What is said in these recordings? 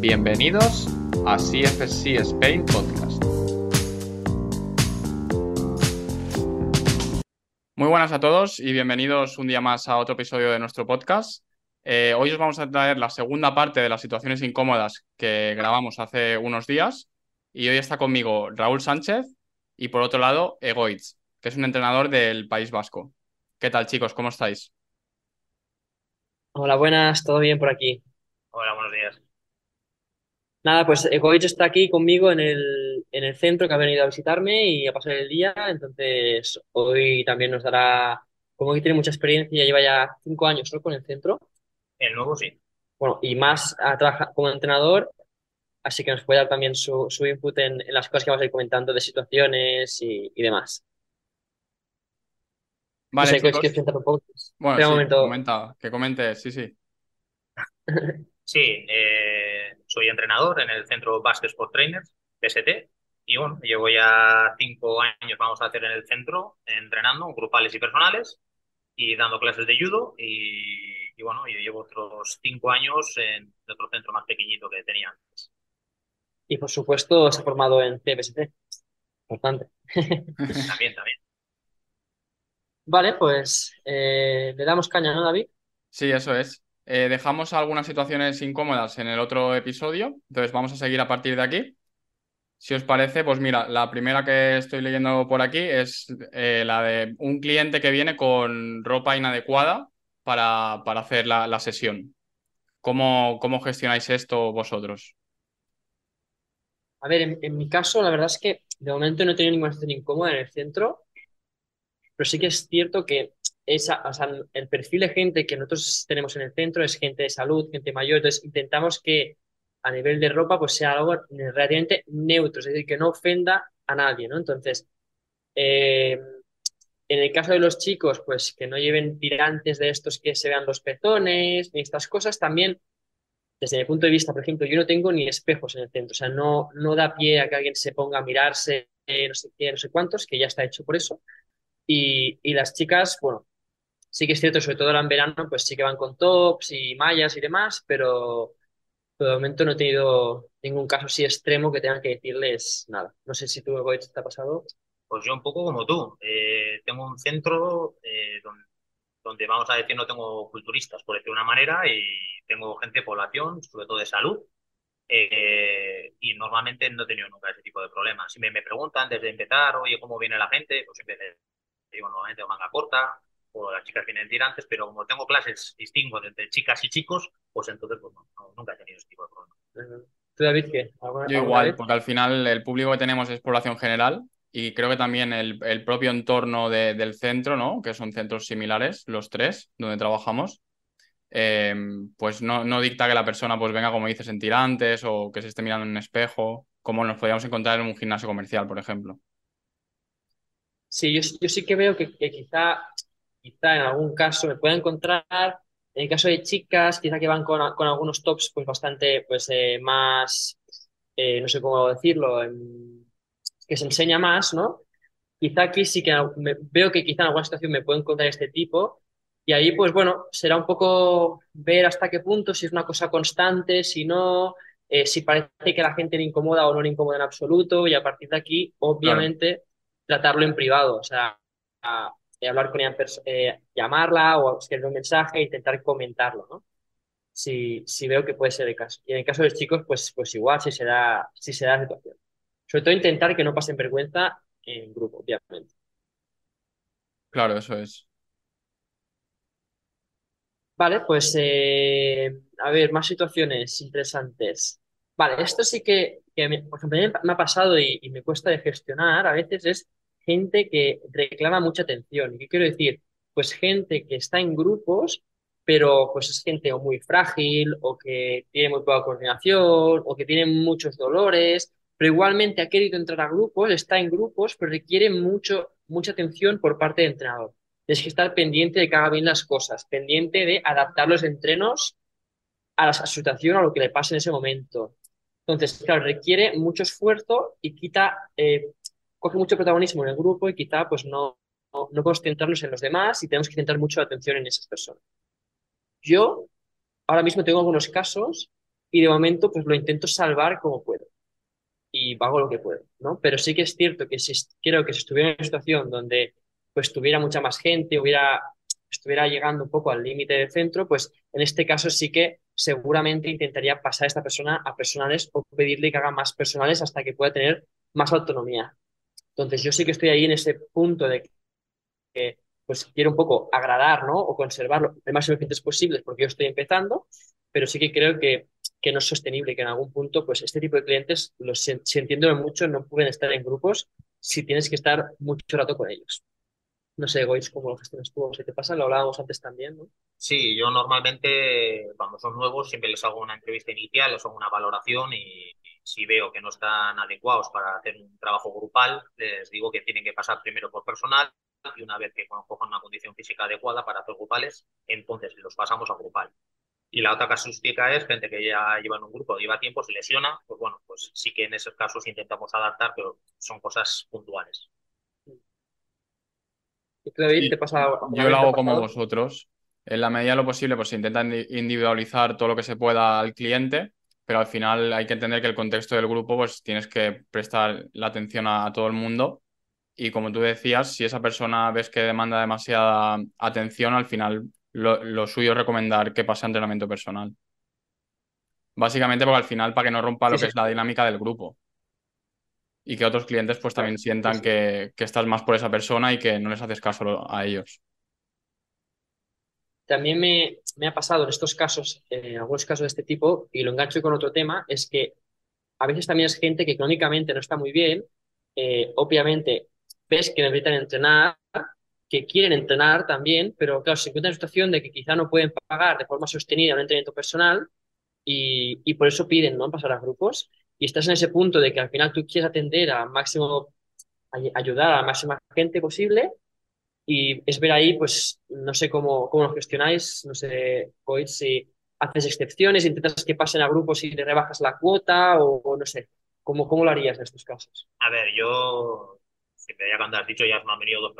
Bienvenidos a CFC Spain Podcast. Muy buenas a todos y bienvenidos un día más a otro episodio de nuestro podcast. Eh, hoy os vamos a traer la segunda parte de las situaciones incómodas que grabamos hace unos días y hoy está conmigo Raúl Sánchez y por otro lado Egoitz, que es un entrenador del País Vasco. ¿Qué tal chicos? ¿Cómo estáis? Hola, buenas, ¿todo bien por aquí? Hola, buenos días. Nada, pues Egoich está aquí conmigo en el, en el centro que ha venido a visitarme y a pasar el día, entonces hoy también nos dará, como que tiene mucha experiencia, lleva ya cinco años ¿no? con el centro, El nuevo sí. bueno, y más ha trabajado como entrenador, así que nos puede dar también su, su input en, en las cosas que vamos a ir comentando de situaciones y, y demás. No Vale, sé, chicos. ¿quieres presentar un poco? Bueno, sí, momento. comenta, que comente, sí, sí. Sí, eh, soy entrenador en el Centro Basque Sport Trainers, PST, y bueno, llevo ya cinco años, vamos a hacer en el centro, entrenando, grupales y personales, y dando clases de judo, y, y bueno, yo llevo otros cinco años en otro centro más pequeñito que tenía antes. Y por supuesto se ha formado en CPST, importante. También, también. Vale, pues eh, le damos caña, ¿no, David? Sí, eso es. Eh, dejamos algunas situaciones incómodas en el otro episodio, entonces vamos a seguir a partir de aquí. Si os parece, pues mira, la primera que estoy leyendo por aquí es eh, la de un cliente que viene con ropa inadecuada para, para hacer la, la sesión. ¿Cómo, cómo gestionáis esto vosotros? A ver, en, en mi caso, la verdad es que de momento no he tenido ninguna situación incómoda en el centro, pero sí que es cierto que esa, o sea, el perfil de gente que nosotros tenemos en el centro es gente de salud, gente mayor, entonces intentamos que a nivel de ropa pues sea algo relativamente neutro, es decir, que no ofenda a nadie, ¿no? Entonces, eh, en el caso de los chicos, pues que no lleven tirantes de estos que se vean los pezones, ni estas cosas, también desde mi punto de vista, por ejemplo, yo no tengo ni espejos en el centro, o sea, no, no da pie a que alguien se ponga a mirarse, no sé qué, no sé cuántos, que ya está hecho por eso. Y, y las chicas, bueno, sí que es cierto, sobre todo ahora en verano, pues sí que van con tops y mallas y demás, pero, de momento no he tenido ningún caso así extremo que tenga que decirles nada. No sé si tú, Goetz, te ha pasado. Pues yo un poco como tú. Eh, tengo un centro eh, donde, vamos a decir, no tengo culturistas, por decir una manera, y tengo gente de población, sobre todo de salud, eh, y normalmente no he tenido nunca ese tipo de problemas. Si me, me preguntan desde empezar, oye, ¿cómo viene la gente? Pues siempre les digo, normalmente manga corta, o las chicas vienen tirantes, pero como tengo clases distingo entre chicas y chicos, pues entonces pues, no, no, nunca he tenido ese tipo de problemas. ¿Tú, David, qué? ¿Alguna, Yo igual, vez? porque al final el público que tenemos es población general y creo que también el, el propio entorno de- del centro, ¿no? Que son centros similares, los tres, donde trabajamos, eh, pues no, no dicta que la persona pues venga, como dices, en tirantes o que se esté mirando en un espejo, como nos podríamos encontrar en un gimnasio comercial, por ejemplo. Sí, yo, yo sí que veo que, que quizá, quizá en algún caso me pueda encontrar, en el caso de chicas, quizá que van con, con algunos tops pues bastante pues eh, más, eh, no sé cómo decirlo, em, que se enseña más, ¿no? Quizá aquí sí que me- veo que quizá en alguna situación me puedo encontrar este tipo. Y ahí pues bueno, será un poco ver hasta qué punto, si es una cosa constante, si no, eh, si parece que la gente le incomoda o no le incomoda en absoluto. Y a partir de aquí, obviamente, tratarlo en privado, o sea, a- eh, hablar con ella, eh, llamarla o escribirle un mensaje e intentar comentarlo, ¿no? Si, si veo que puede ser el caso. Y en el caso de los chicos, pues, pues igual, si se da, si se da la situación. Sobre todo intentar que no pasen vergüenza en grupo, obviamente. Claro, eso es. Vale, pues eh, a ver, más situaciones interesantes. Vale, esto sí que, que me- por ejemplo, a mí me ha pasado y, y me cuesta de gestionar a veces es gente que reclama mucha atención. ¿Y qué quiero decir? Pues gente que está en grupos, pero pues es gente o muy frágil o que tiene muy poca coordinación o que tiene muchos dolores, pero igualmente ha querido entrar a grupos, está en grupos, pero requiere mucho, mucha atención por parte del entrenador. Tienes que estar pendiente de que haga bien las cosas, pendiente de adaptar los entrenos a la situación, a lo que le pase en ese momento. Entonces, claro, requiere mucho esfuerzo y quita, eh, coge mucho protagonismo en el grupo y quizá pues no, no, no podemos centrarnos en los demás y tenemos que centrar mucho la atención en esas personas. Yo ahora mismo tengo algunos casos y de momento pues lo intento salvar como puedo y hago lo que puedo, ¿no? Pero sí que es cierto que si creo que si estuviera en una situación donde pues tuviera mucha más gente, hubiera, estuviera llegando un poco al límite del centro, pues en este caso sí que seguramente intentaría pasar a esta persona a personales o pedirle que haga más personales hasta que pueda tener más autonomía. Entonces yo sí que estoy ahí en ese punto de que pues quiero un poco agradar, ¿no? O conservarlo el máximo clientes posibles porque yo estoy empezando, pero sí que creo que, que no es sostenible, que en algún punto, pues este tipo de clientes, los, si entiendo mucho, no pueden estar en grupos si tienes que estar mucho rato con ellos. No sé, Gois, cómo lo gestionas tú, si te pasa, lo hablábamos antes también, ¿no? Sí, yo normalmente cuando son nuevos siempre les hago una entrevista inicial, les hago una valoración y si veo que no están adecuados para hacer un trabajo grupal, les digo que tienen que pasar primero por personal y una vez que cojan una condición física adecuada para hacer grupales, entonces los pasamos a grupal. Y la otra casuística es gente que ya lleva en un grupo, lleva tiempo, se lesiona, pues bueno, pues sí que en esos casos intentamos adaptar, pero son cosas puntuales. ¿Y tú, David, te pasa Yo lo hago como vosotros. En la medida de lo posible, pues se intenta individualizar todo lo que se pueda al cliente, pero al final hay que entender que el contexto del grupo, pues tienes que prestar la atención a, todo el mundo. Y como tú decías, si esa persona ves que demanda demasiada atención, al final lo, suyo es recomendar que pase a entrenamiento personal. Básicamente porque al final, para que no rompa lo que es la dinámica del grupo y que otros clientes pues también sientan que, estás más por esa persona y que no les haces caso a ellos. También me, ha pasado en estos casos, en algunos casos de este tipo, y lo engancho con otro tema, es que a veces también es gente que económicamente no está muy bien, eh, obviamente ves que necesitan entrenar, que quieren entrenar también, pero claro, se encuentran en una situación de que quizá no pueden pagar de forma sostenida un entrenamiento personal y, y por eso piden ¿no? pasar a grupos y estás en ese punto de que al final tú quieres atender a máximo, ayudar a la máxima gente posible y es ver ahí, pues, no sé cómo, cómo lo gestionáis, no sé, si haces excepciones, intentas que pasen a grupos y le rebajas la cuota o, no sé, ¿cómo, ¿cómo lo harías en estos casos? A ver, yo, siempre ya cuando has dicho, ya me han venido dos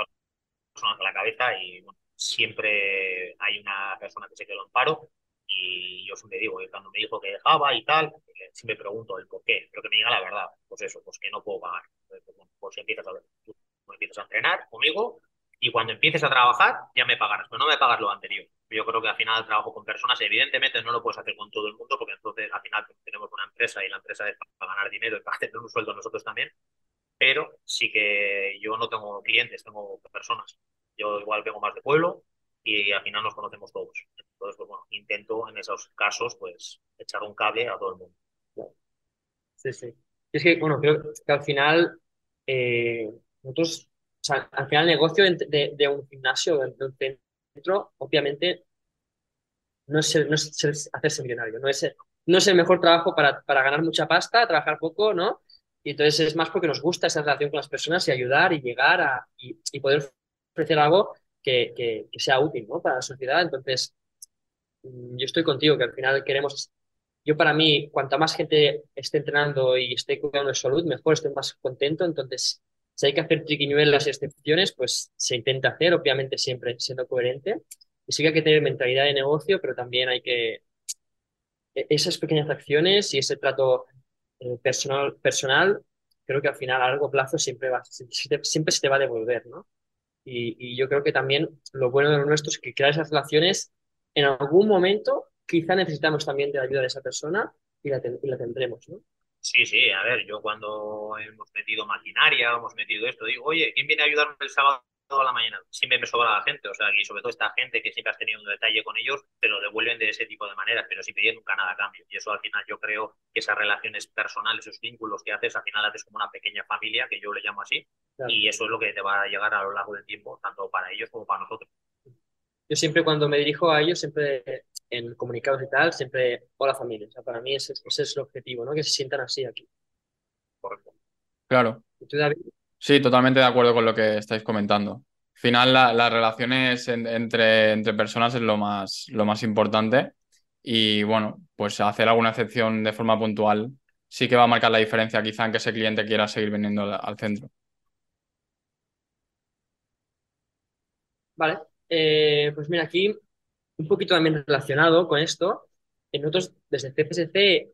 personas a la cabeza y siempre hay una persona que se quedó en paro y yo siempre digo, cuando me dijo que dejaba y tal, siempre pregunto el por qué, pero que me diga la verdad. Pues eso, pues que no puedo pagar. Pues, pues empiezas a, tú empiezas a entrenar conmigo y cuando empieces a trabajar ya me pagarás, pero no me pagas lo anterior. Yo creo que al final trabajo con personas, evidentemente no lo puedes hacer con todo el mundo porque entonces al final tenemos una empresa y la empresa es para ganar dinero y para tener un sueldo nosotros también, pero sí que yo no tengo clientes, tengo personas. Yo igual vengo más de pueblo y al final nos conocemos todos. Entonces, pues bueno, intento en esos casos, pues, echar un cable a todo el mundo. Sí, sí. Es que, bueno, creo que al final, eh, nosotros, o sea, al final el negocio de, de, un gimnasio, de un centro, obviamente, no es, no es hacerse millonario, no es, no es el mejor trabajo para, para ganar mucha pasta, trabajar poco, ¿no? Y entonces es más porque nos gusta esa relación con las personas y ayudar y llegar a, y, poder ofrecer algo que, que, que, sea útil, ¿no? Para la sociedad. Entonces, yo estoy contigo, que al final queremos, yo para mí, cuanta más gente esté entrenando y esté cuidando de salud, mejor estoy más contento. Entonces, si hay que hacer triquiñuelas y excepciones, pues se intenta hacer, obviamente siempre siendo coherente. Y sí que hay que tener mentalidad de negocio, pero también hay que... E-, esas pequeñas acciones y ese trato eh, personal, personal, creo que al final a largo plazo siempre, va, siempre se te va a devolver, ¿no? Y, y yo creo que también lo bueno de lo nuestro es que crear esas relaciones en algún momento quizá necesitamos también de la ayuda de esa persona y la, y la tendremos, ¿no? Sí, sí, a ver, yo cuando hemos metido maquinaria, hemos metido esto, digo, oye, ¿quién viene a ayudarme el sábado a la mañana? Siempre me sobra la gente, o sea, y sobre todo esta gente que siempre has tenido un detalle con ellos, te lo devuelven de ese tipo de maneras, pero sin pedir nunca nada a cambio. Y eso al final yo creo que esas relaciones personales, esos vínculos que haces, al final haces como una pequeña familia, que yo le llamo así, y eso es lo que te va a llegar a lo largo del tiempo, tanto para ellos como para nosotros yo siempre cuando me dirijo a ellos, siempre en comunicados y tal, siempre, hola familia. O sea, para mí ese, es el objetivo, ¿no? Que se sientan así aquí. Claro. Sí, totalmente de acuerdo con lo que estáis comentando. Al final, las relaciones entre, entre personas es lo más, lo más importante. Y bueno, pues hacer alguna excepción de forma puntual sí que va a marcar la diferencia quizá en que ese cliente quiera seguir viniendo al centro. Vale, eh, pues mira, aquí un poquito también relacionado con esto, nosotros desde CPSC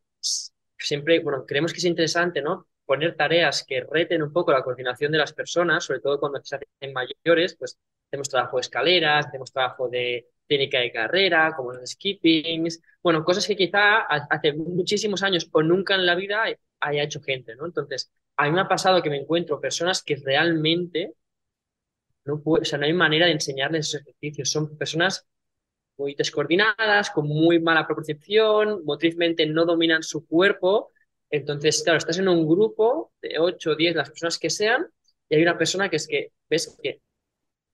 siempre, bueno, creemos que es interesante, ¿no? Poner tareas que reten un poco la coordinación de las personas, sobre todo cuando se hacen mayores, pues hacemos trabajo de escaleras, hacemos trabajo de técnica de carrera, como los skippings, bueno, cosas que quizá hace muchísimos años o nunca en la vida haya hecho gente, ¿no? Entonces, a mí me ha pasado que me encuentro personas que realmente no, o sea, no hay manera de enseñarles esos ejercicios. Son personas muy descoordinadas, con muy mala percepción, motrizmente no dominan su cuerpo. Entonces, claro, estás en un grupo de 8 o 10, las personas que sean, y hay una persona que es que ves que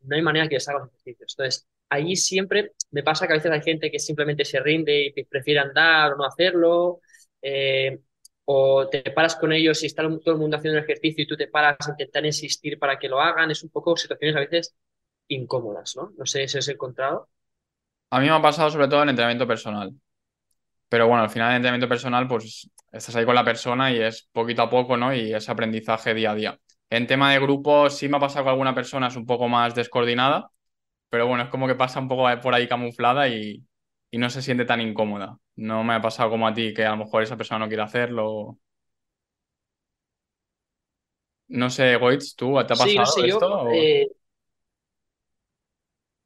no hay manera que les haga los ejercicios. Entonces, ahí siempre me pasa que a veces hay gente que simplemente se rinde y prefiere andar o no hacerlo. Eh, o te paras con ellos y está todo el mundo haciendo el ejercicio y tú te paras a intentar insistir para que lo hagan. Es un poco situaciones a veces incómodas, ¿no? No sé si has encontrado. A mí me ha pasado sobre todo en entrenamiento personal. Pero bueno, al final en entrenamiento personal, pues estás ahí con la persona y es poquito a poco, ¿no? Y es aprendizaje día a día. En tema de grupo, sí me ha pasado que alguna persona es un poco más descoordinada, pero bueno, es como que pasa un poco por ahí camuflada y, y no se siente tan incómoda. No me ha pasado como a ti, que a lo mejor esa persona no quiere hacerlo. No sé, Goitz, ¿tú te ha pasado sí, no sé, esto? Yo, eh...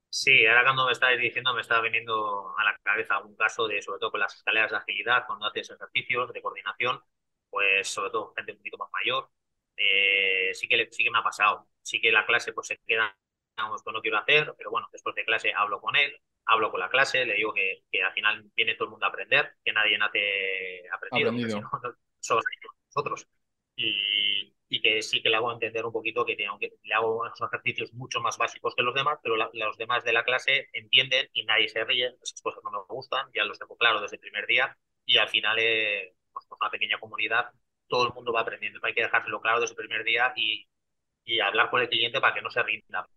Sí, ahora cuando me estáis diciendo me está viniendo a la cabeza un caso de, sobre todo con las escaleras de agilidad, cuando haces ejercicios de coordinación, pues sobre todo gente un poquito más mayor, eh, sí, que, sí que me ha pasado. Sí que la clase pues se queda, digamos, que no quiero hacer, pero bueno, después de clase hablo con él, hablo con la clase, le digo que, que al final viene todo el mundo a aprender, que nadie nace aprendido, Aprendido. sino somos nosotros. Y, y que sí que le hago entender un poquito que, tengo que le hago unos ejercicios mucho más básicos que los demás, pero la- los demás de la clase entienden y nadie se ríe, esas cosas no me gustan, ya los tengo claro desde el primer día y al final eh, pues, pues una pequeña comunidad, todo el mundo va aprendiendo, hay que dejárselo claro desde el primer día y, y hablar con el cliente para que no se rinda.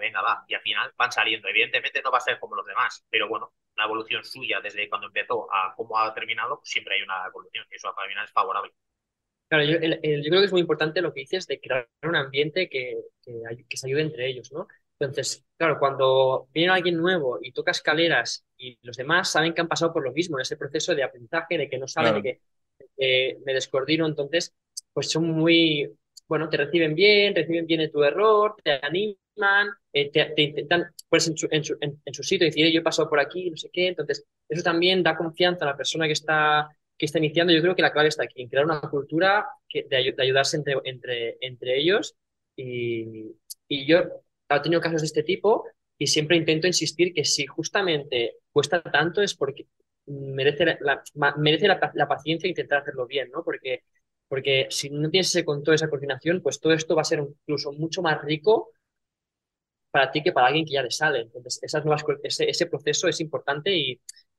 Venga, va, y al final van saliendo. Evidentemente no va a ser como los demás, pero bueno, la evolución suya desde cuando empezó a cómo ha terminado, pues siempre hay una evolución y eso al final es favorable. Claro, yo, el- el- yo creo que es muy importante lo que dices de crear un ambiente que, que, ay- que se ayude entre ellos, ¿no? Entonces, claro, cuando viene alguien nuevo y toca escaleras y los demás saben que han pasado por lo mismo en ese proceso de aprendizaje, de que no saben, Claro. de que eh, me descoordino, entonces, pues son muy, bueno, te reciben bien, reciben bien tu error, te animan, eh, te, te intentan ponerse en su, en, su, en- en su sitio decir, "Eh, yo he pasado por aquí, no sé qué, entonces, eso también da confianza a la persona que está que está iniciando, yo creo que la clave está aquí, en crear una cultura que, de, de ayudarse entre, entre, entre ellos. Y, y yo he tenido casos de este tipo y siempre intento insistir que si justamente cuesta tanto es porque merece la, la- merece la, la paciencia e intentar hacerlo bien, ¿no? Porque, porque si no tienes ese control, esa coordinación, pues todo esto va a ser incluso mucho más rico para ti que para alguien que ya le sale. Entonces, esas nuevas, ese, ese proceso es importante y,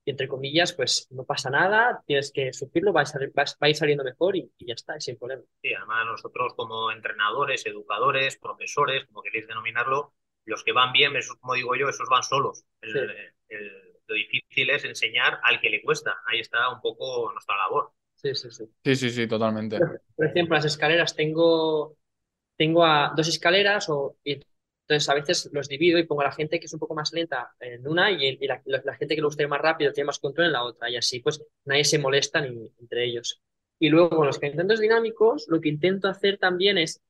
y, entre comillas, pues no pasa nada, tienes que sufrirlo, va a, salir- va a- va a ir saliendo mejor y, y ya está, es sin problema. Sí, además nosotros como entrenadores, educadores, profesores, como queréis denominarlo, los que van bien, esos, como digo yo, esos van solos. El- Sí. el- lo difícil es enseñar al que le cuesta. Ahí está un poco nuestra labor. Sí, sí, sí. Sí, sí, sí, totalmente. Por ejemplo, las escaleras, tengo, tengo a dos escaleras o, y entonces a veces los divido y pongo a la gente que es un poco más lenta en una y, y la, la- gente que le gusta ir más rápido, tiene más control en la otra y así pues nadie se molesta ni entre ellos. Y luego con los calentamientos dinámicos, lo que intento hacer también es,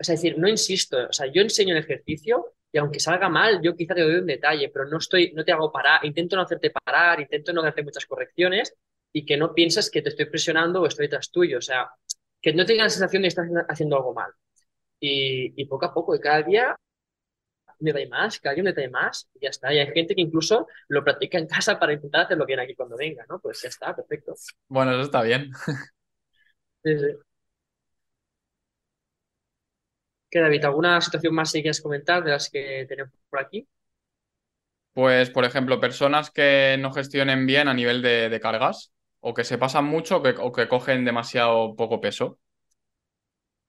sea, decir, no insisto, o sea, yo enseño el ejercicio y aunque salga mal, yo quizá te doy un detalle, pero no estoy, no te hago parar, intento no hacerte parar, intento no hacerte muchas correcciones y que no pienses que te estoy presionando o estoy tras tuyo, o sea, que no tengas la sensación de que estás haciendo algo mal. Y, y poco a poco, y cada día un detalle más, cada día un detalle más, y ya está. Y hay gente que incluso lo practica en casa para intentar hacerlo bien aquí cuando venga, ¿no? Pues ya está, perfecto. Bueno, eso está bien. Sí, sí. ¿Qué, David? ¿Alguna situación más que quieras comentar de las que tenemos por aquí? Pues, por ejemplo, personas que no gestionen bien a nivel de, de cargas o que se pasan mucho o que, o que cogen demasiado poco peso.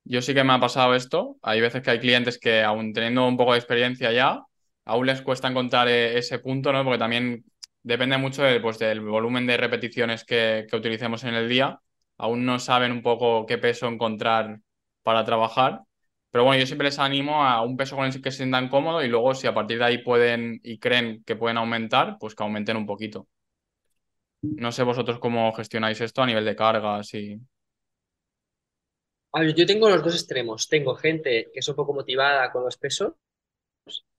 Yo sí que me ha pasado esto. Hay veces que hay clientes que, aún teniendo un poco de experiencia ya, aún les cuesta encontrar eh, ese punto, ¿no? Porque también depende mucho pues, del volumen de repeticiones que, que utilicemos en el día. Aún no saben un poco qué peso encontrar para trabajar. Pero bueno, yo siempre les animo a un peso con el que se sientan cómodos y luego si a partir de ahí pueden y creen que pueden aumentar, pues que aumenten un poquito. No sé vosotros cómo gestionáis esto a nivel de cargas y... A ver, yo tengo los dos extremos. Tengo gente que es un poco motivada con los pesos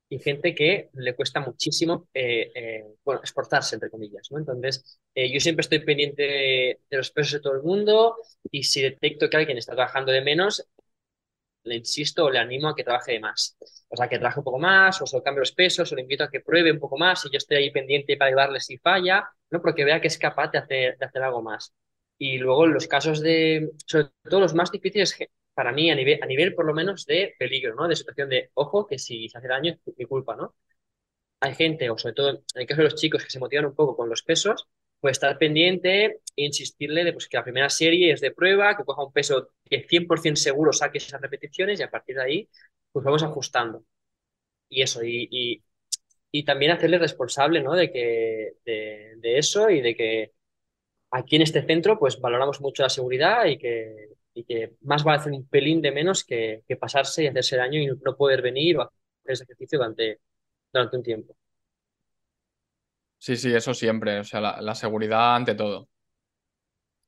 y gente que le cuesta muchísimo, eh, eh, bueno, esforzarse, entre comillas, ¿no? Entonces, eh, yo siempre estoy pendiente de, de los pesos de todo el mundo y si detecto que alguien está trabajando de menos, le insisto o le animo a que trabaje de más. O sea, que trabaje un poco más, o se lo cambie los pesos, o le invito a que pruebe un poco más y yo estoy ahí pendiente para ayudarle si falla, ¿no? Porque vea que es capaz de hacer, de hacer algo más. Y luego los casos de, sobre todo los más difíciles para mí a nivel, a nivel por lo menos de peligro, ¿no? De situación de, ojo, que si se hace daño es mi culpa, ¿no? Hay gente, o sobre todo en el caso de los chicos que se motivan un poco con los pesos, pues estar pendiente e insistirle de pues, que la primera serie es de prueba, que coja un peso que 100% seguro saque esas repeticiones y a partir de ahí pues vamos ajustando. Y eso, y, y, y también hacerle responsable ¿no? de, que, de, de, eso y de que aquí en este centro pues valoramos mucho la seguridad y que, y que más vale hacer un pelín de menos que, que pasarse y hacerse daño y no poder venir o hacer ese ejercicio durante, durante un tiempo. Sí, sí, eso siempre. O sea, la, la seguridad ante todo.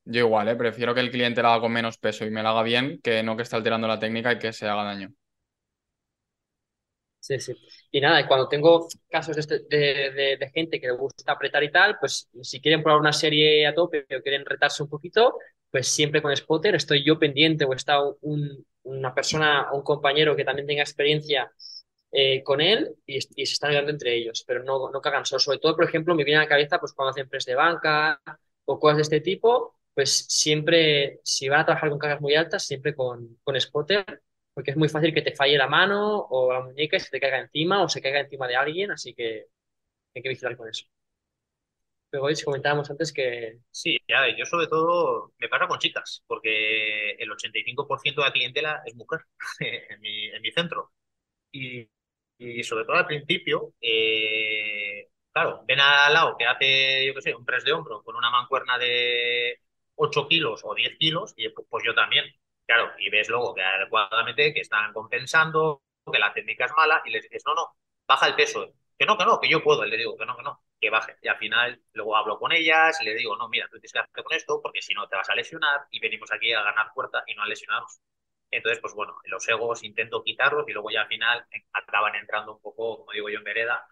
Yo igual, ¿eh? Prefiero que el cliente lo haga con menos peso y me lo haga bien que no que esté alterando la técnica y que se haga daño. Sí, sí. Y nada, cuando tengo casos de, este, de, de, gente que le gusta apretar y tal, pues si quieren probar una serie a tope o quieren retarse un poquito, pues siempre con spotter estoy yo pendiente o está un, una persona, un compañero que también tenga experiencia eh, con él y, y, se están ayudando entre ellos, pero no, no cagan solo. Sobre todo, por ejemplo, me viene a la cabeza pues cuando hacen press de banca o cosas de este tipo, pues siempre, si van a trabajar con cargas muy altas, siempre con, con spotter porque es muy fácil que te falle la mano o la muñeca y se te caiga encima o se caiga encima de alguien, así que hay que vigilar con eso. Pero hoy comentábamos antes que... Sí, ya, yo sobre todo me pasa con chicas, porque el 85% de la clientela es mujer en, mi, en mi centro. Y, y, sobre todo al principio, eh, claro, ven al lado que hace, yo qué sé, un press de hombro con una mancuerna de 8 kilos o 10 kilos, y pues yo también Claro, y ves luego que adecuadamente que están compensando, que la técnica es mala y les dices, no, no, baja el peso. Que no, que no, que yo puedo. Y le digo, que no, que no, que baje. Y al final luego hablo con ellas y le digo, no, mira, tú tienes que hacer con esto porque si no te vas a lesionar y venimos aquí a ganar fuerza y no a lesionarnos. Entonces, pues bueno, los egos intento quitarlos y luego ya al final acaban entrando un poco, como digo yo, en vereda.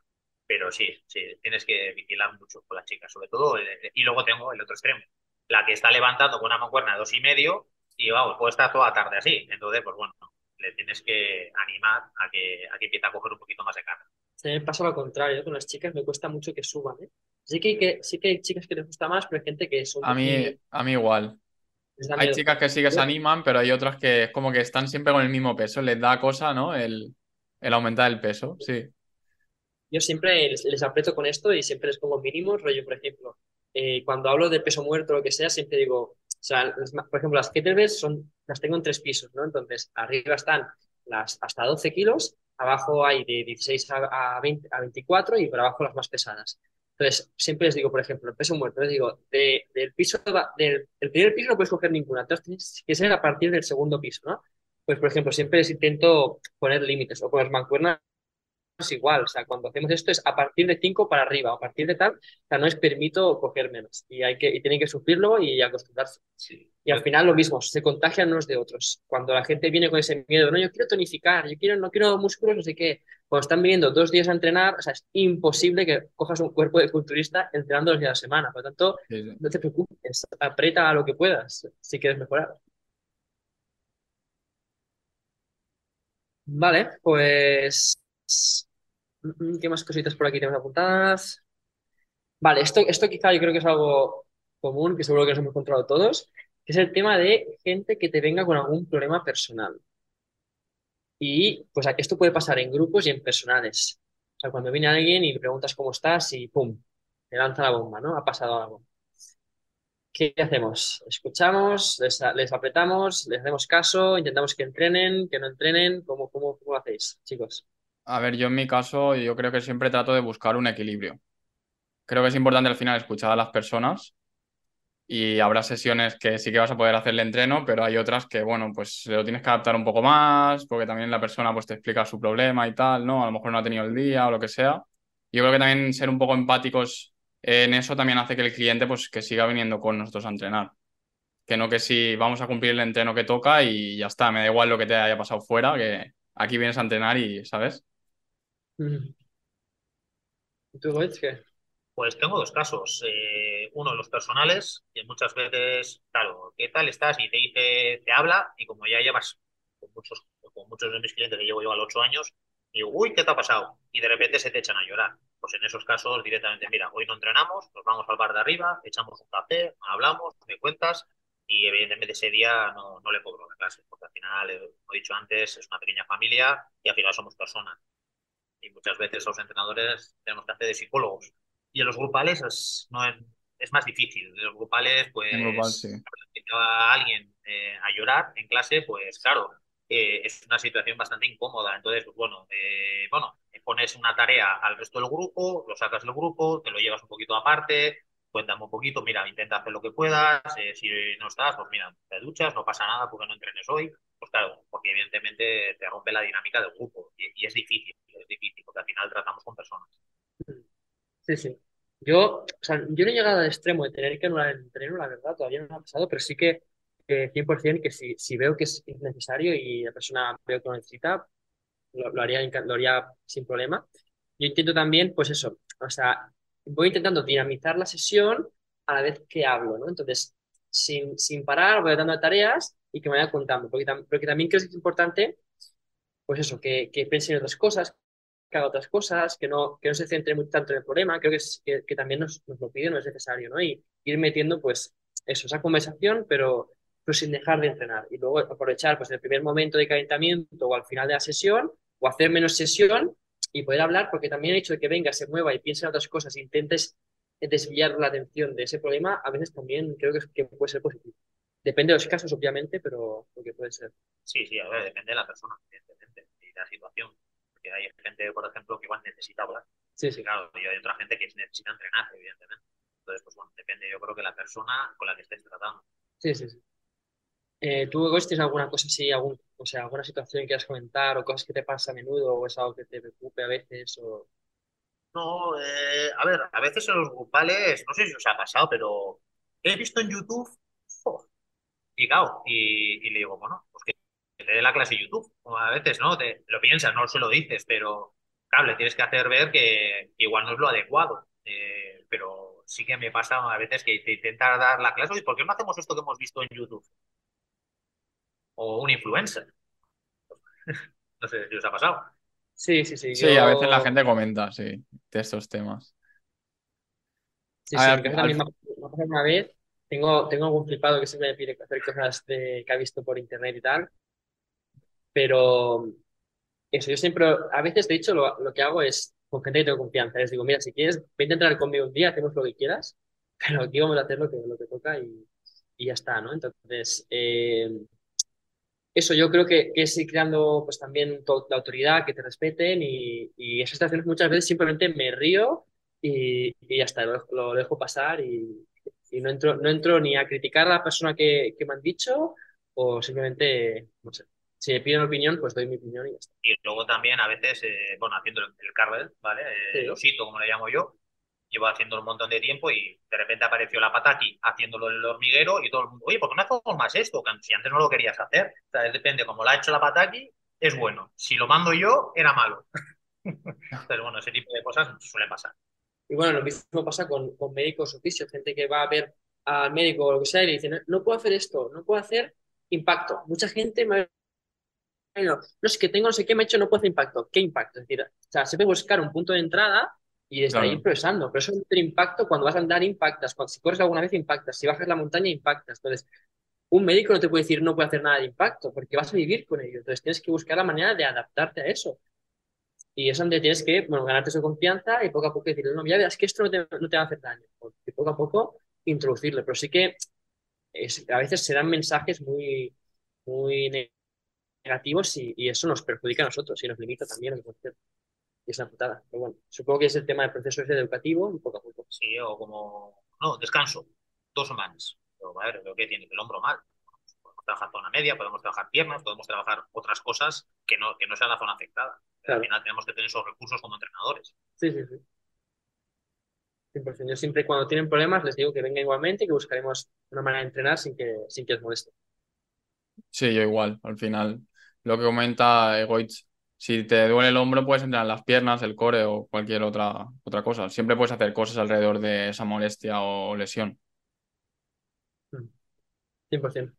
Pero sí, sí, tienes que vigilar mucho con las chicas, sobre todo. Y luego tengo el otro extremo, la que está levantando con una mancuerna de dos y medio y vamos, puede estar toda la tarde así. Entonces, pues bueno, le tienes que animar a que, a que empiece a coger un poquito más de carga. Sí, me pasa lo contrario, con las chicas me cuesta mucho que suban, ¿eh? Sí que, que, sí que hay chicas que les gusta más, pero hay gente que son... A mí, a mí igual. Hay chicas que sí que se animan, pero hay otras que es como que están siempre con el mismo peso, les da cosa, ¿no? El, el aumentar el peso, sí. Yo siempre les, les, aprieto con esto y siempre les pongo mínimos, rollo, por ejemplo, eh, cuando hablo de peso muerto o lo que sea, siempre digo, sea, por ejemplo, las kettlebells son, las tengo en tres pisos, ¿no? Entonces, arriba están las hasta 12 kilos, abajo hay de 16 a, 20, a 24 y por abajo las más pesadas. Entonces, siempre les digo, por ejemplo, el peso muerto, les digo, de, del piso, del el primer piso no puedes coger ninguna, entonces tienes que ser a partir del segundo piso, ¿no? Pues, por ejemplo, siempre les intento poner límites o con las mancuernas igual, o sea, cuando hacemos esto es a partir de 5 para arriba, a partir de tal, o sea, no es permito coger menos y hay que y tienen que sufrirlo y acostumbrarse. Sí. Y al final lo mismo, se contagian unos de otros. Cuando la gente viene con ese miedo, no, yo quiero tonificar, yo quiero, no quiero músculos, no sé qué. Cuando están viniendo dos días a entrenar, o sea, es imposible que cojas un cuerpo de culturista entrenando dos días a la semana. Por lo tanto, sí, sí. no te preocupes, aprieta a lo que puedas si quieres mejorar. Vale, pues ¿Qué más cositas por aquí tenemos apuntadas? Vale, esto, esto quizá yo creo que es algo común, que seguro que nos hemos encontrado todos, que es el tema de gente que te venga con algún problema personal. Y pues esto puede pasar en grupos y en personales. O sea, cuando viene alguien y preguntas cómo estás y ¡pum! Te lanza la bomba, ¿no? Ha pasado algo. ¿Qué hacemos? Escuchamos, les, les apretamos, les hacemos caso, intentamos que entrenen, que no entrenen. ¿Cómo, cómo, cómo lo hacéis, chicos? A ver, yo en mi caso, yo creo que siempre trato de buscar un equilibrio. Creo que es importante al final escuchar a las personas y habrá sesiones que sí que vas a poder hacerle entreno, pero hay otras que, bueno, pues lo tienes que adaptar un poco más, porque también la persona pues te explica su problema y tal, ¿no? A lo mejor no ha tenido el día o lo que sea. Yo creo que también ser un poco empáticos en eso también hace que el cliente pues que siga viniendo con nosotros a entrenar. Que no que si vamos a cumplir el entreno que toca y ya está, me da igual lo que te haya pasado fuera, que aquí vienes a entrenar y, ¿sabes? Mm. ¿Y tú, Goetz, qué? Pues tengo dos casos. Eh, uno, los personales, que muchas veces, claro, ¿qué tal estás? Y te dice, te habla, y como ya llevas con muchos, con muchos de mis clientes que llevo yo a los ocho años, digo, uy, ¿qué te ha pasado? Y de repente se te echan a llorar. Pues en esos casos directamente, mira, hoy no entrenamos, nos vamos al bar de arriba, echamos un café, hablamos, me cuentas, y evidentemente ese día no, no le cobro la clase, porque al final, eh, como he dicho antes, es una pequeña familia y al final somos personas. Y muchas veces los entrenadores tenemos que hacer de psicólogos. Y en los grupales es, no es, es más difícil. En los grupales, pues, grupal, sí. va alguien eh, a llorar en clase, pues claro, eh, es una situación bastante incómoda. Entonces, pues bueno, eh, bueno, pones una tarea al resto del grupo, lo sacas del grupo, te lo llevas un poquito aparte, cuéntame un poquito, mira, intenta hacer lo que puedas, eh, si no estás, pues mira, te duchas, no pasa nada porque no entrenes hoy. Pues claro, porque evidentemente te rompe la dinámica del grupo y, y es difícil, es difícil, porque al final tratamos con personas. Sí, sí. Yo, o sea, yo no he llegado al extremo de tener que anular el entreno, la verdad, todavía no me ha pasado, pero sí que eh, 100% que si, si veo que es necesario y la persona veo que lo necesita, lo, lo haría, lo haría sin problema. Yo intento también, pues eso, o sea, voy intentando dinamizar la sesión a la vez que hablo, ¿no? Entonces, sin, sin parar, voy dando tareas y que me vaya contando, porque, tam- porque también creo que es importante, pues eso, que, que piense en otras cosas, que haga otras cosas, que no, que no se centre muy tanto en el problema, creo que, es, que, también nos, lo pide, no es necesario, ¿no? Y ir metiendo, pues, eso, esa conversación, pero, pero sin dejar de entrenar. Y luego aprovechar, pues, el primer momento de calentamiento o al final de la sesión, o hacer menos sesión y poder hablar, porque también el hecho de que venga, se mueva y piense en otras cosas, intentes desviar la atención de ese problema, a veces también creo que puede ser positivo. Depende de los casos, obviamente, pero porque puede ser. Sí, sí, a ver, depende de la persona, evidentemente, y de la situación. Porque hay gente, por ejemplo, que igual necesita hablar. Sí, sí. claro, y hay otra gente que necesita entrenar, evidentemente. Entonces, pues bueno, depende, yo creo que la persona con la que estés tratando. Sí, sí, sí. Eh, ¿tú, Gois, tienes alguna cosa así, algún, o sea, alguna situación que quieras comentar o cosas que te pasa a menudo o es algo que te preocupe a veces o... No, eh, a ver, a veces en los grupales, no sé si os ha pasado, pero he visto en YouTube. Y claro, y, y le digo, bueno, pues que te dé la clase YouTube. O a veces, ¿no? Te, lo piensas, no se lo dices, pero claro, le tienes que hacer ver que, que igual no es lo adecuado. Eh, pero sí que me pasa a veces que te intenta dar la clase, oye, ¿por qué no hacemos esto que hemos visto en YouTube? O un influencer. No sé si os ha pasado. Sí, sí, sí. Sí, a veces la gente comenta, sí, de estos temas. Sí, A sí, ver, al- me una vez. Tengo, tengo algún flipado que siempre me pide hacer cosas de, que ha visto por internet y tal. Pero eso, yo siempre, a veces de hecho lo, lo que hago es con gente que tengo confianza. Les digo, mira, si quieres, vente a entrenar conmigo un día, hacemos lo que quieras, pero aquí vamos a hacer lo que, lo que toca y, y ya está, ¿no? Entonces, eh, eso yo creo que, que es ir creando pues también la autoridad, que te respeten y, y esas situaciones muchas veces simplemente me río y, y ya está, lo, lo dejo pasar y, y no entro, no entro ni a criticar a la persona que, que me han dicho o simplemente, no sé, si me piden opinión, pues doy mi opinión y ya está. Y luego también a veces, eh, bueno, haciendo el, el carvel, ¿vale? Eh, Sí. El osito, como le llamo yo, llevo haciendo un montón de tiempo y de repente apareció la pataki haciéndolo en el hormiguero y todo el mundo, oye, ¿por qué no hacemos más esto? Que Si antes no lo querías hacer. O sea, depende, como lo ha hecho la pataki, es bueno. Si lo mando yo, era malo. Pero bueno, ese tipo de cosas suele pasar. Y bueno, lo mismo pasa con, con médicos oficios, gente que va a ver al médico o lo que sea y le dice, no, no puedo hacer esto, no puedo hacer impacto. Mucha gente me no, no es que tengo no sé qué, me ha hecho, no puedo hacer impacto. ¿Qué impacto? Es decir, o sea, se puede buscar un punto de entrada y desde ahí Claro. ir progresando. Pero eso es impacto, cuando vas a andar, impactas. Cuando, si corres alguna vez, impactas. Si bajas la montaña, impactas. Entonces, un médico no te puede decir no puede hacer nada de impacto, porque vas a vivir con ello. Entonces, tienes que buscar la manera de adaptarte a eso. Y es donde tienes que, bueno, ganarte su confianza y poco a poco decirle, no, ya verás que esto no te, no te va a hacer daño. Y poco a poco introducirle. Pero sí que es- a veces se dan mensajes muy, muy negativos y, y eso nos perjudica a nosotros y nos limita también el concepto. Y es una putada. Pero bueno, supongo que es el tema del proceso educativo y poco a poco. Sí, o como, no, descanso, dos semanas. Pero, a ver, ¿lo que tiene? El hombro mal. Podemos trabajar zona media, podemos trabajar piernas, podemos trabajar otras cosas que no, que no sean la zona afectada. Claro. Al final tenemos que tener esos recursos como entrenadores. Sí, sí, sí. 100%. Yo siempre cuando tienen problemas les digo que vengan igualmente y que buscaremos una manera de entrenar sin que, sin que os moleste. Sí, yo igual, al final. Lo que comenta Egoitz, si te duele el hombro, puedes entrenar las piernas, el core o cualquier otra, otra cosa. Siempre puedes hacer cosas alrededor de esa molestia o lesión. 100%.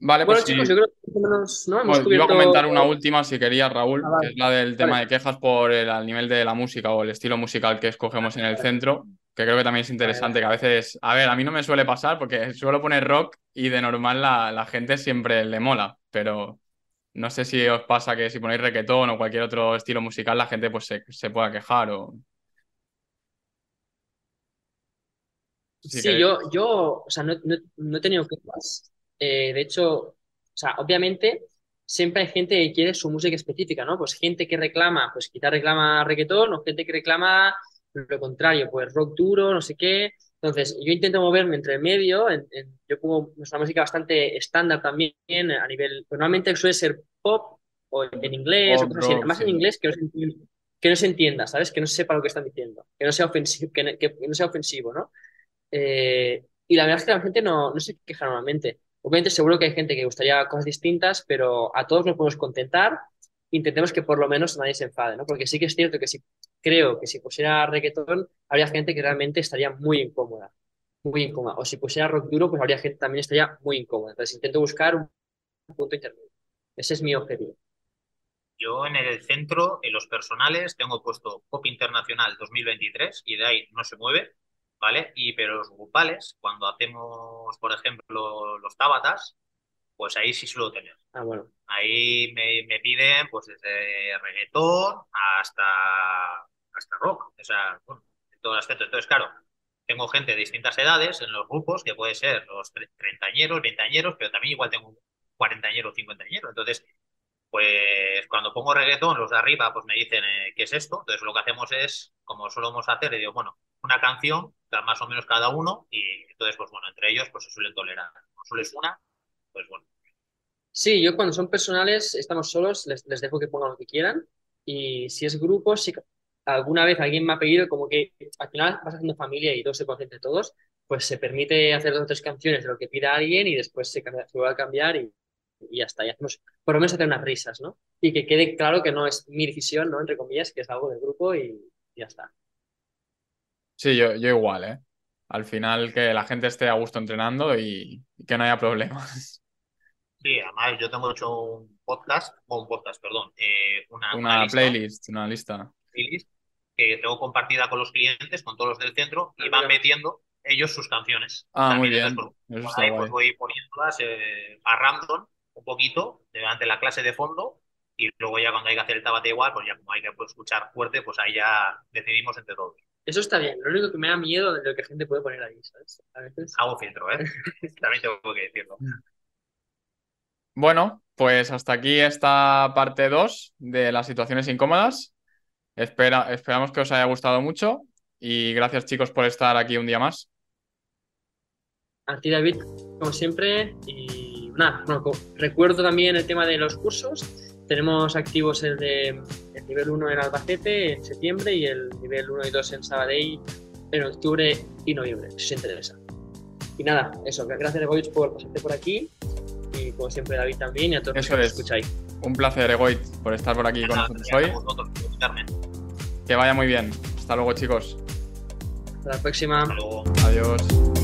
Vale, Bueno, pues sí. chicos, yo creo que menos, ¿no? Hemos Bueno, iba a comentar una última si querías, Raúl, Ah, vale. que es la del tema Vale. de quejas por el al nivel de la música o el estilo musical que escogemos en el centro, que creo que también es interesante, que a veces, a ver, a mí no me suele pasar porque suelo poner rock y de normal la, la gente siempre le mola, pero no sé si os pasa que si ponéis reggaetón o cualquier otro estilo musical la gente pues se, se pueda quejar o... Si Sí, queréis- yo, yo, o sea, no, no- no he tenido quejas. Eh, de hecho, sea, obviamente siempre hay gente que quiere su música específica, ¿no? Pues gente que reclama, pues quizá reclama reggaetón, o gente que reclama lo contrario, pues rock duro, no sé qué. Entonces, yo intento moverme entre el medio, en- en- yo pongo nuestra música bastante estándar también a nivel, pues normalmente suele ser pop o en inglés o cosas así, además en inglés que no se entienda, que no se entienda, ¿sabes? Que no se sepa lo que están diciendo, que no sea ofensivo, que no- que no sea ofensivo, ¿no? Eh, y la verdad es que la gente no, no se queja normalmente. Obviamente seguro que hay gente que gustaría cosas distintas, pero a todos nos podemos contentar. Intentemos que por lo menos nadie se enfade, ¿no? Porque sí que es cierto que si creo que si pusiera reggaetón, habría gente que realmente estaría muy incómoda, muy incómoda. O si pusiera rock duro, pues habría gente que también estaría muy incómoda. Entonces intento buscar un punto intermedio. Ese es mi objetivo. Yo en el centro, en los personales, tengo puesto Pop Internacional 2023 y de ahí no se mueve, ¿vale? Y pero los grupales, cuando hacemos, por ejemplo, los tabatas, pues ahí sí suelo tener. Ah, bueno. Ahí me, me piden pues desde reggaetón hasta, hasta rock, o sea, bueno, en todo el aspecto. Entonces, claro, tengo gente de distintas edades en los grupos, que puede ser los tre- treintañeros, veinteañeros, pero también igual tengo cuarentañero, cincuentañero. Entonces, pues cuando pongo reggaetón, los de arriba pues me dicen eh, qué es esto. Entonces lo que hacemos es, como solemos hacer, digo, bueno, una canción, más o menos cada uno, y entonces, pues bueno, entre ellos pues se suelen tolerar. Como solo es una, pues bueno. Sí, yo cuando son personales, estamos solos, les, les dejo que pongan lo que quieran. Y si es grupo, si alguna vez alguien me ha pedido, como que al final vas haciendo familia y todos se conocen entre todos, pues se permite hacer dos o tres canciones de lo que pida alguien y después se, cambia- se vuelve a cambiar y, y ya está. Y hacemos, por lo menos hacer unas risas, ¿no? Y que quede claro que no es mi decisión, ¿no? Entre comillas, que es algo del grupo y, y ya está. Sí, yo, yo igual, ¿eh? Al final que la gente esté a gusto entrenando y, y que no haya problemas. Sí, además yo tengo hecho un podcast, o un podcast, perdón, eh, una, Una lista, playlist, una lista. playlist que tengo compartida con los clientes, con todos los del centro, y Ah, van metiendo ellos sus canciones. Ah, muy bien. pues, por ahí guay. pues voy poniéndolas eh, a random un poquito durante la clase de fondo y luego ya cuando hay que hacer el tabate igual, pues ya como hay que pues, escuchar fuerte, pues ahí ya decidimos entre todos. Eso está bien. Lo único que me da miedo de lo que gente puede poner ahí, ¿sabes? A veces. Hago filtro, ¿eh? También tengo que decirlo. Bueno, pues hasta aquí esta parte 2 de las situaciones incómodas. Espera, esperamos que os haya gustado mucho y gracias chicos por estar aquí un día más. A ti, David, como siempre. Y nada, bueno, recuerdo también el tema de los cursos. Tenemos activos el de el nivel 1 en Albacete en septiembre y el nivel 1 y 2 en Sabadell en octubre y noviembre, si os interesa. Y nada, eso, gracias Egoich por pasarte por aquí y como siempre David también y a todos los Eso que nos es. escucháis. Un placer, Egoit, por estar por aquí con nosotros hoy. Que vaya muy bien. Hasta luego chicos. Hasta la próxima. Hasta luego. Adiós.